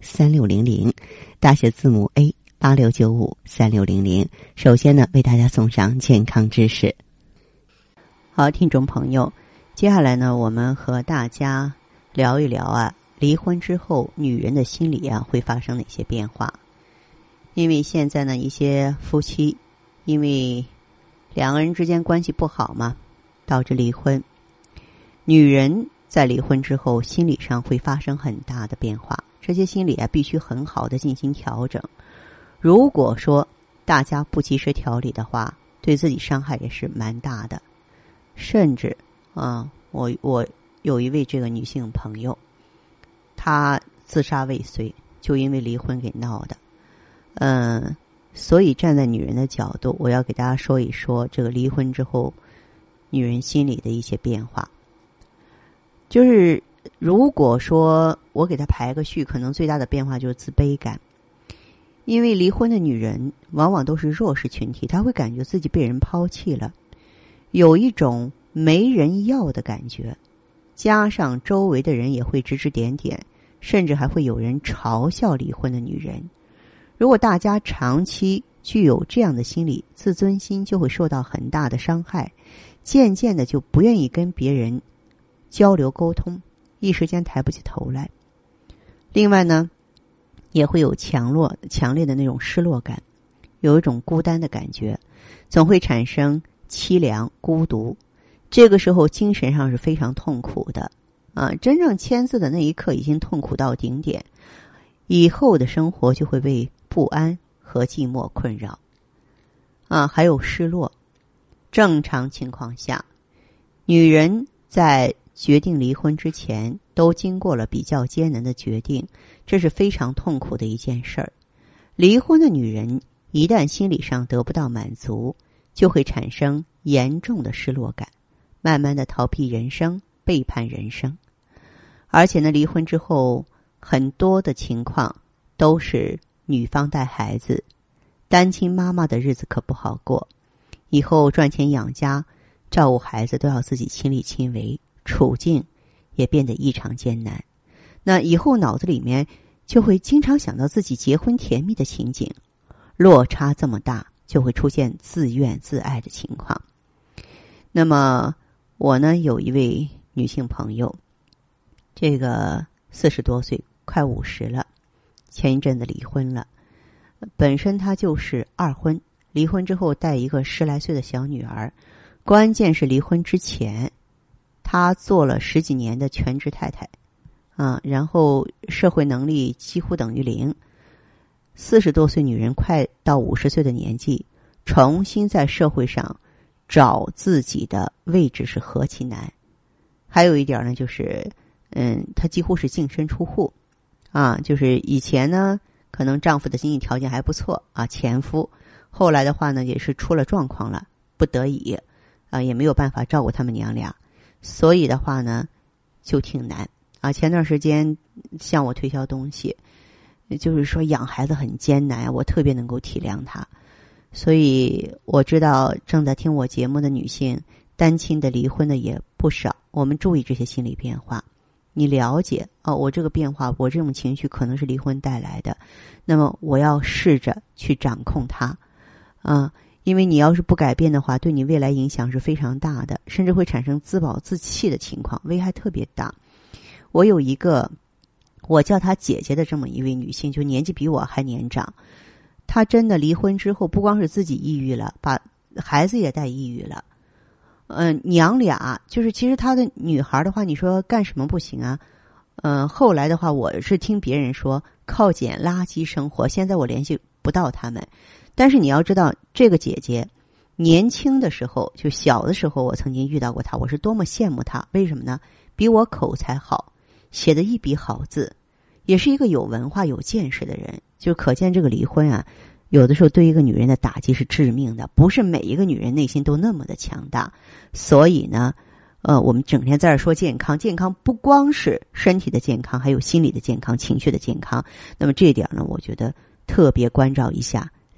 三六零零，大写字母 A 八六九五三六零零。首先呢，为大家送上健康知识。好，听众朋友，接下来呢，我们和大家聊一聊啊。离婚之后，女人的心理啊会发生哪些变化？因为现在呢，一些夫妻因为两个人之间关系不好嘛，导致离婚。女人在离婚之后，心理上会发生很大的变化，这些心理啊必须很好的进行调整。如果说大家不及时调理的话，对自己伤害也是蛮大的。甚至啊，我我有一位这个女性朋友。她自杀未遂，就因为离婚给闹的。嗯，所以站在女人的角度，我要给大家说一说这个离婚之后女人心理的一些变化。就是如果说我给他排个序，可能最大的变化就是自卑感，因为离婚的女人往往都是弱势群体，她会感觉自己被人抛弃了，有一种没人要的感觉，加上周围的人也会指指点点。甚至还会有人嘲笑离婚的女人。如果大家长期具有这样的心理，自尊心就会受到很大的伤害，渐渐的就不愿意跟别人交流沟通，一时间抬不起头来。另外呢，也会有强弱强烈的那种失落感，有一种孤单的感觉，总会产生凄凉孤独。这个时候精神上是非常痛苦的。啊，真正签字的那一刻已经痛苦到顶点，以后的生活就会被不安和寂寞困扰。啊，还有失落。正常情况下，女人在决定离婚之前，都经过了比较艰难的决定，这是非常痛苦的一件事儿。离婚的女人一旦心理上得不到满足，就会产生严重的失落感，慢慢的逃避人生。背叛人生，而且呢，离婚之后很多的情况都是女方带孩子，单亲妈妈的日子可不好过。以后赚钱养家、照顾孩子都要自己亲力亲为，处境也变得异常艰难。那以后脑子里面就会经常想到自己结婚甜蜜的情景，落差这么大，就会出现自怨自艾的情况。那么我呢，有一位。女性朋友，这个四十多岁，快五十了，前一阵子离婚了。本身她就是二婚，离婚之后带一个十来岁的小女儿。关键是离婚之前，她做了十几年的全职太太，啊，然后社会能力几乎等于零。四十多岁女人快到五十岁的年纪，重新在社会上找自己的位置是何其难。还有一点呢，就是，嗯，她几乎是净身出户，啊，就是以前呢，可能丈夫的经济条件还不错啊，前夫，后来的话呢，也是出了状况了，不得已，啊，也没有办法照顾他们娘俩，所以的话呢，就挺难啊。前段时间向我推销东西，就是说养孩子很艰难，我特别能够体谅她，所以我知道正在听我节目的女性，单亲的、离婚的也不少。我们注意这些心理变化，你了解哦，我这个变化，我这种情绪可能是离婚带来的，那么我要试着去掌控它，啊，因为你要是不改变的话，对你未来影响是非常大的，甚至会产生自暴自弃的情况，危害特别大。我有一个，我叫她姐姐的这么一位女性，就年纪比我还年长，她真的离婚之后，不光是自己抑郁了，把孩子也带抑郁了。嗯，娘俩就是其实她的女孩的话，你说干什么不行啊？嗯，后来的话，我是听别人说靠捡垃圾生活。现在我联系不到他们，但是你要知道，这个姐姐年轻的时候，就小的时候，我曾经遇到过她，我是多么羡慕她。为什么呢？比我口才好，写的一笔好字，也是一个有文化、有见识的人，就可见这个离婚啊，有的时候对一个女人的打击是致命的。不是每一个女人内心都那么的强大，所以呢，呃，我们整天在这说健康，健康不光是身体的健康，还有心理的健康、情绪的健康。那么这一点呢，我觉得特别关照一下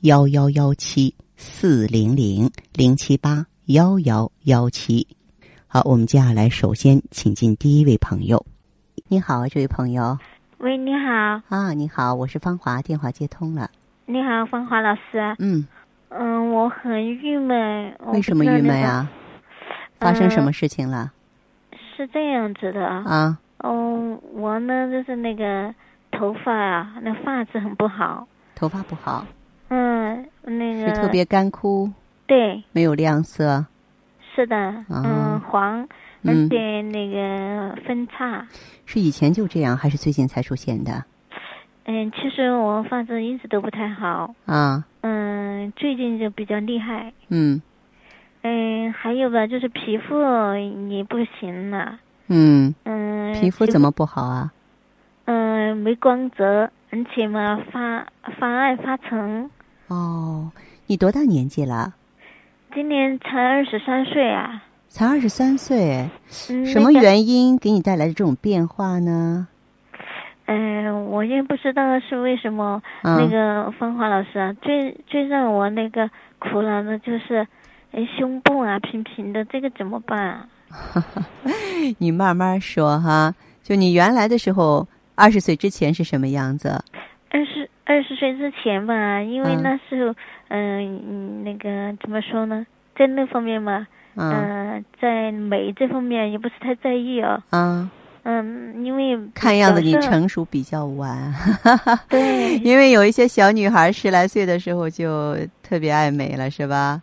幺幺幺七四零零零七八幺幺幺七。好，我们接下来首先请进第一位朋友。你好，这位朋友。喂，你好啊，你好，我是芳华，电话接通了。你好，芳华老师。嗯嗯，我很郁闷。为什么郁闷啊？发生什么事情了？是这样子的啊。哦，我呢就是那个头发啊，那发质很不好。头发不好。嗯，那个。是特别干枯。对。没有亮色。是的。嗯，黄。而且那个分叉，是以前就这样，还是最近才出现的？嗯，其实我发质一直都不太好啊。嗯，最近就比较厉害。嗯。嗯，还有吧，就是皮肤也不行了。嗯。嗯。皮肤怎么不好啊？嗯，没光泽，而且嘛，发发暗发沉。哦，你多大年纪了？今年才二十三岁啊。才二十三岁，什么原因给你带来的这种变化呢？嗯，我也不知道是为什么。那个芳华老师啊，最最让我那个苦恼的就是，哎胸部啊平平的，这个怎么办？你慢慢说哈。就你原来的时候，二十岁之前是什么样子？二十二十岁之前吧，因为那时候，嗯，那个怎么说呢，在那方面嘛。嗯，在美这方面也不是太在意啊。嗯，嗯，因为看样子你成熟比较晚。对，因为有一些小女孩十来岁的时候就特别爱美了，是吧？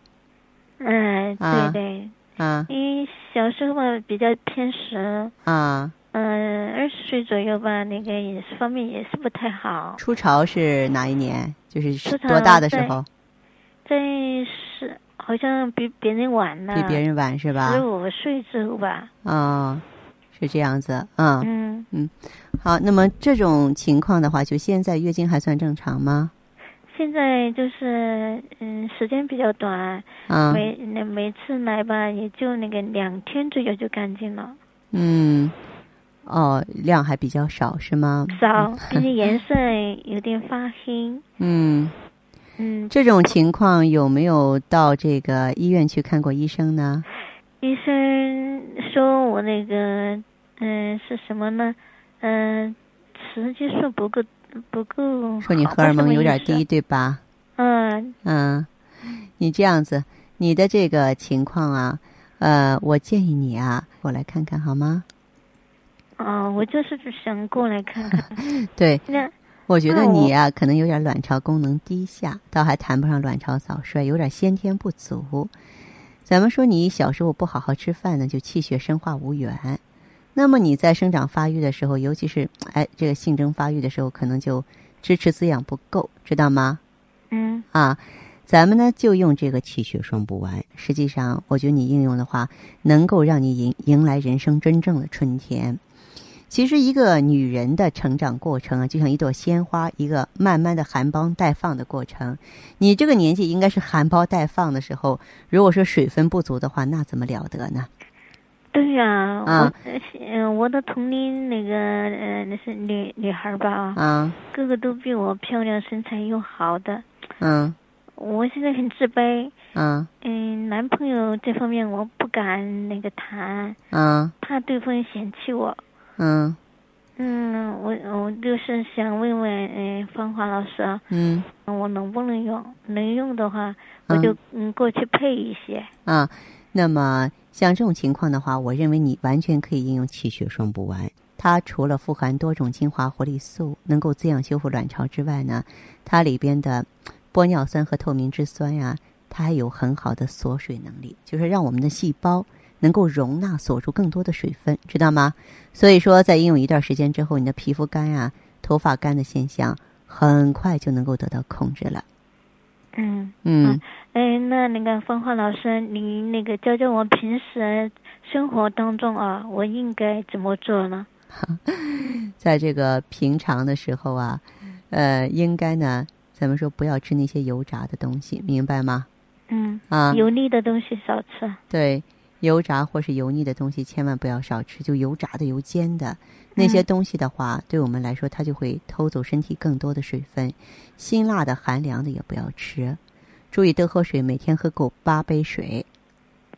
嗯，对对。啊。因为小时候嘛比较偏食。啊。嗯，二十岁左右吧，那个饮食方面也是不太好。初潮是哪一年？就是多大的时候？在是。好像比别人晚呢，比别人晚是吧？十五岁之后吧。啊，是这样子，嗯嗯嗯。好，那么这种情况的话，就现在月经还算正常吗？现在就是嗯，时间比较短，每那每次来吧，也就那个两天左右就干净了。嗯，哦，量还比较少是吗？少，并且颜色有点发黑。嗯。嗯，这种情况有没有到这个医院去看过医生呢？医生说我那个，嗯，是什么呢？嗯，雌激素不够，不够。说你荷尔蒙有点低，对吧？嗯。嗯，你这样子，你的这个情况啊，呃，我建议你啊，我来看看好吗？哦，我就是想过来看看。对。那。我觉得你呀，可能有点卵巢功能低下，倒还谈不上卵巢早衰，有点先天不足。咱们说你小时候不好好吃饭呢，就气血生化无源。那么你在生长发育的时候，尤其是哎这个性征发育的时候，可能就支持滋养不够，知道吗？嗯。啊，咱们呢就用这个气血双补丸。实际上，我觉得你应用的话，能够让你迎迎来人生真正的春天。其实，一个女人的成长过程啊，就像一朵鲜花，一个慢慢的含苞待放的过程。你这个年纪应该是含苞待放的时候，如果说水分不足的话，那怎么了得呢？对呀，我嗯，我的同龄那个呃，那是女女孩吧啊，个个都比我漂亮，身材又好的。嗯，我现在很自卑。嗯嗯，男朋友这方面我不敢那个谈。嗯，怕对方嫌弃我。嗯，嗯，我我就是想问问，嗯，芳华老师啊，嗯，我能不能用？能用的话，我就嗯过去配一些。啊，那么像这种情况的话，我认为你完全可以应用气血双补丸。它除了富含多种精华活力素，能够滋养修复卵巢之外呢，它里边的玻尿酸和透明质酸呀，它还有很好的锁水能力，就是让我们的细胞能够容纳锁住更多的水分，知道吗？所以说，在应用一段时间之后，你的皮肤干呀、头发干的现象很快就能够得到控制了。嗯嗯，哎，那那个芳华老师，您那个教教我平时生活当中啊，我应该怎么做呢？在这个平常的时候啊，呃，应该呢，咱们说不要吃那些油炸的东西，明白吗？嗯啊，油腻的东西少吃。对，油炸或是油腻的东西千万不要少吃，就油炸的、油煎的那些东西的话，对我们来说，它就会偷走身体更多的水分。辛辣的、寒凉的也不要吃，注意多喝水，每天喝够八杯水，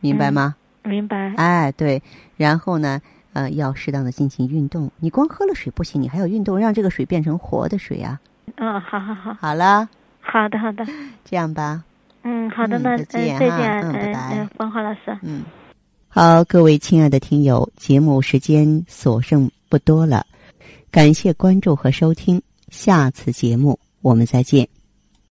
明白吗？明白。哎，对，然后呢？呃，要适当的进行运动。你光喝了水不行，你还要运动，让这个水变成活的水啊。嗯，好好好。好了。好的，好的。这样吧。嗯，好的，那再见再见，嗯，拜拜。嗯，芳华老师。嗯，好，各位亲爱的听友，节目时间所剩不多了，感谢关注和收听，下次节目我们再见。